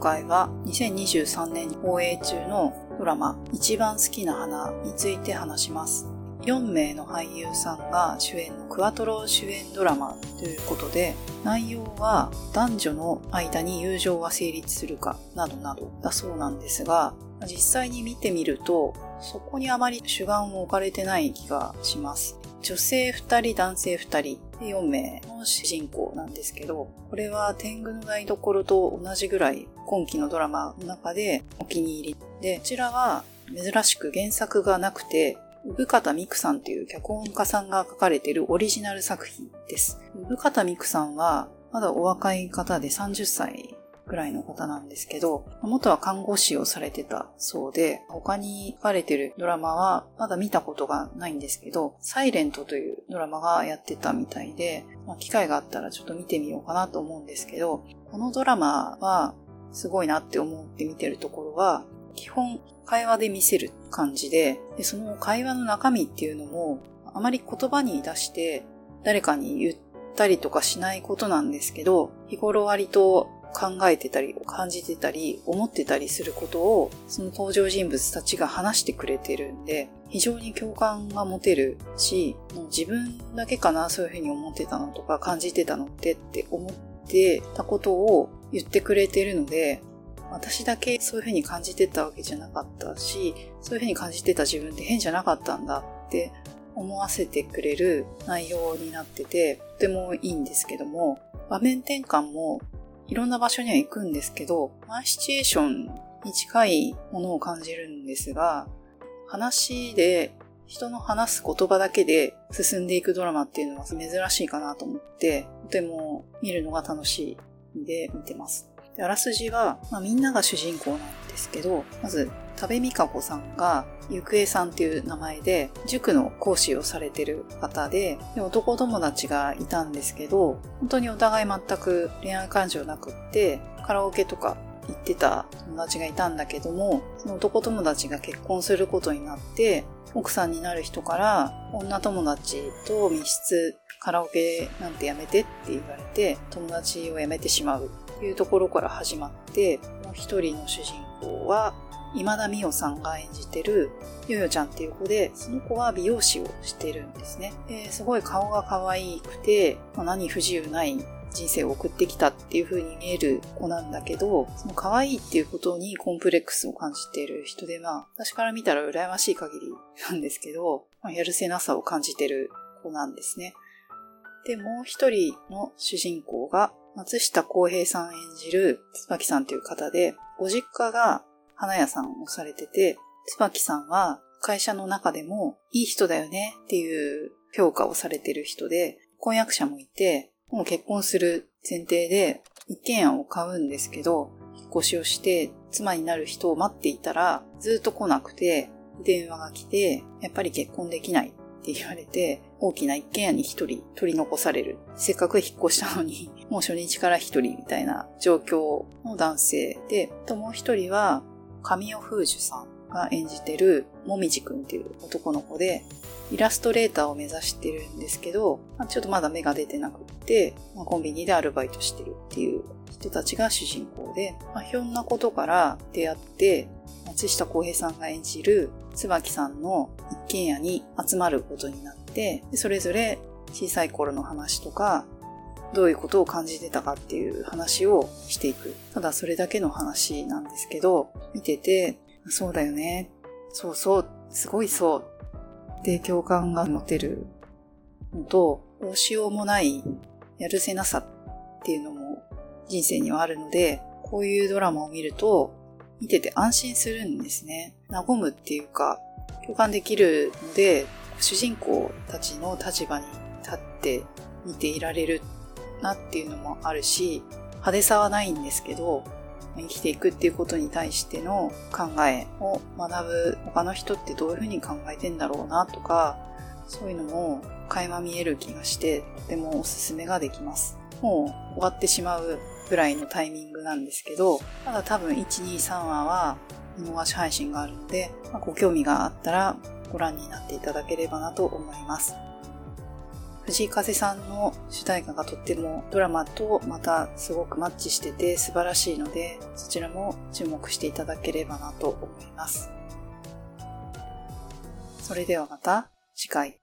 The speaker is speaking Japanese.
今回は2023年に放映中のドラマ一番好きな花について話します。4名の俳優さんが主演のクワトロ主演ドラマということで、内容は男女の間に友情が成立するかなどなどだそうなんですが、実際に見てみると、そこにあまり主眼を置かれてない気がします。女性2人、男性2人で4名の主人公なんですけど、これは天狗の台所と同じぐらい今期のドラマの中でお気に入りで、こちらは珍しく原作がなくて、産方美久さんという脚本家さんが書かれているオリジナル作品です。産方美久さんはまだお若い方で30歳ぐらいの方なんですけど、元は看護師をされてたそうで、他に書かれてるドラマはまだ見たことがないんですけど、サイレントというドラマがやってたみたいで、まあ、機会があったらちょっと見てみようかなと思うんですけど、このドラマはすごいなって思って見てるところは、基本会話で見せる感じでで、その会話の中身っていうのも、あまり言葉に出して誰かに言ったりとかしないことなんですけど、日頃割と考えてたり、感じてたり、思ってたりすることを、その登場人物たちが話してくれてるんで、非常に共感が持てるし、自分だけかな、そういうふうに思ってたのとか、感じてたのってって思ってたことを言ってくれてるので、私だけそういうふうに感じてたわけじゃなかったし、そういうふうに感じてた自分って変じゃなかったんだって思わせてくれる内容になってて、とてもいいんですけども、場面転換もいろんな場所には行くんですけど、ワンシチュエーションに近いものを感じるんですが、話で人の話す言葉だけで進んでいくドラマっていうのは珍しいかなと思って、とても見るのが楽しいんで見てます。であらすじは、まあ、みんなが主人公なんですけど、まず、多部未華子さんが、ゆくえさんっていう名前で、塾の講師をされてる方でで、男友達がいたんですけど、本当にお互い全く恋愛感情なくって、カラオケとか行ってた友達がいたんだけども、その男友達が結婚することになって、奥さんになる人から女友達と密室カラオケなんてやめてって言われて友達を辞めてしまう。いうところから始まって、もう一人の主人公は、今田美桜さんが演じてるヨヨちゃんっていう子で、その子は美容師をしてるんですね。ですごい顔が可愛くて、まあ、何不自由ない人生を送ってきたっていう風に見える子なんだけど、その可愛いっていうことにコンプレックスを感じている人で、まあ、私から見たら羨ましい限りなんですけど、まあ、やるせなさを感じてる子なんですね。で、もう一人の主人公が、松下洸平さん演じる椿さんという方で、ご実家が花屋さんをされてて、椿さんは会社の中でもいい人だよねっていう評価をされてる人で、婚約者もいて、もう結婚する前提で一軒家を買うんですけど、引っ越しをして妻になる人を待っていたらずっと来なくて、電話が来て、やっぱり結婚できない。って言われて、大きな一軒家に一人取り残される。せっかく引っ越したのに、もう初日から一人みたいな状況の男性で、ともう一人は、神尾風樹さんが演じてるもみじくんっていう男の子で、イラストレーターを目指してるんですけど、ちょっとまだ芽が出てなくって、コンビニでアルバイトしてるっていう人たちが主人公で、まあ、ひょんなことから出会って、松下洸平さんが演じる椿さんの一軒家に集まることになって、それぞれ小さい頃の話とか、どういうことを感じてたかっていう話をしていく。ただそれだけの話なんですけど、見てて、そうだよね。そうそう、すごいそう。って共感が持てるのと、どうしようもないやるせなさっていうのも人生にはあるので、こういうドラマを見ると、見てて安心するんですね。和むっていうか、共感できるので、主人公たちの立場に立って見ていられるなっていうのもあるし、派手さはないんですけど、生きていくっていうことに対しての考えを学ぶ他の人ってどういうふうに考えてんだろうなとか、そういうのも垣間見える気がして、とてもおすすめができます。もう終わってしまうぐらいのタイミングなんですけど、ただ多分1、2、3話は見逃し配信があるので、まあ、ご興味があったらご覧になっていただければなと思います。藤井風さんの主題歌がとってもドラマとまたすごくマッチしてて素晴らしいので、そちらも注目していただければなと思います。それではまた次回。